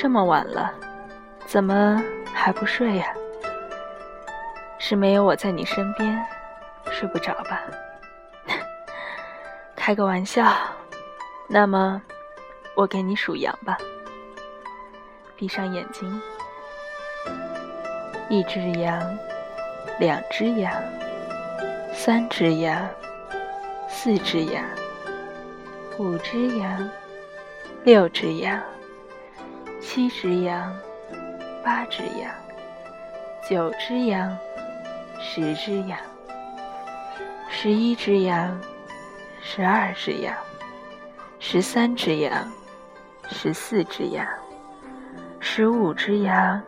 这么晚了，怎么还不睡呀？是没有我在你身边，睡不着吧？开个玩笑。那么，我给你数羊吧。闭上眼睛，一只羊，两只羊，三只羊，四只羊，五只羊，六只羊，七只羊，八只羊，九只羊，十只羊，十一只羊，十二只羊。十三只羊，十四只羊，十五只羊，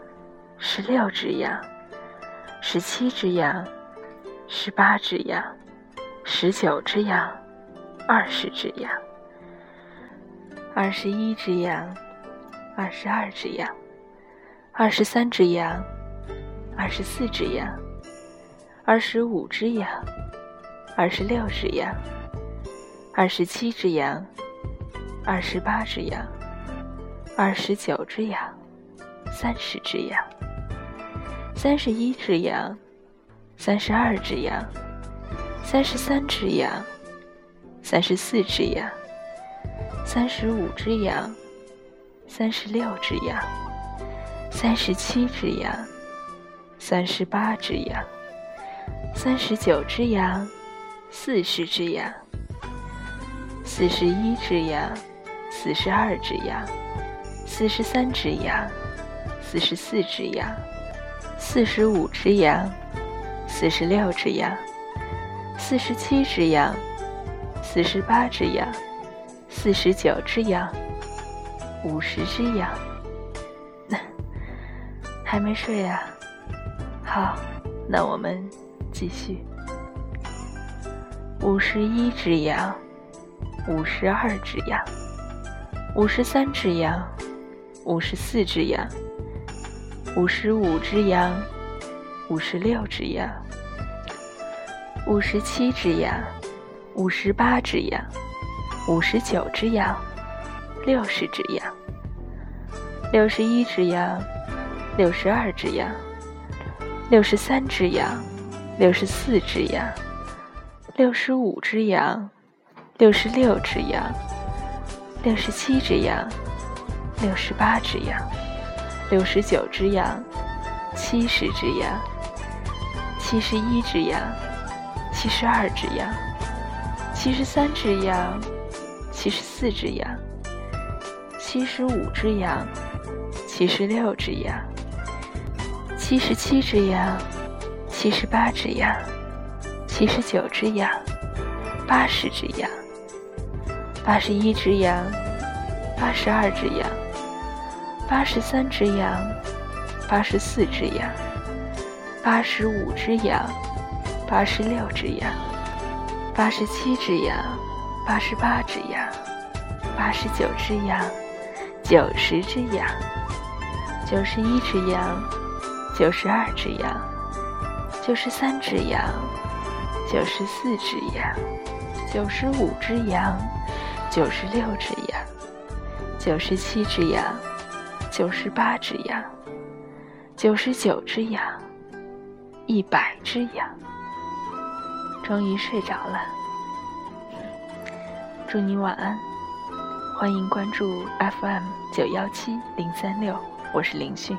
十六只羊，十七只羊，十八只羊，十九只羊，二十只羊，二十一只羊，二十二只羊，二十三只羊，二十四只羊，二十五只羊，二十六只羊，二十七只羊。二十八只羊，二十九只羊，三十只羊，三十一只羊，三十二只羊，三十三只羊，三十四只羊，三十五只羊，三十六只羊，三十七只羊，三十八只羊，三十九只羊，四十只羊，四十一只羊。四十二只羊，四十三只羊，四十四只羊，四十五只羊，四十六只羊，四十七只羊，四十八只羊，四十九只羊，五十只羊。还没睡啊？好，那我们继续。五十一只羊，五十二只羊。五十三只羊，五十四只羊，五十五只羊，五十六只羊，五十七只羊，五十八只羊，五十九只羊，六十只羊，六十一只羊，六十二只羊，六十三只羊，六十四只羊，六十五只羊，六十六只羊。六十七只羊，六十八只羊，六十九只羊，七十只羊，七十一只羊，七十二只羊，七十三只羊，七十四只羊，七十五只羊，七十六只羊，七十七只羊，七十八只羊，七十九只羊，八十只羊。八十一只羊，八十二只羊，八十三只羊，八十四只羊，八十五只羊，八十六只羊，八十七只羊，八十八只羊，八十九只羊，九十只羊，九十一只羊，九十二只羊，九十三只羊，九十四只羊，九十五只羊。九十六只羊，九十七只羊，九十八只羊，九十九只羊，一百只羊，终于睡着了。祝你晚安，欢迎关注 FM 九幺七零三六，我是林迅。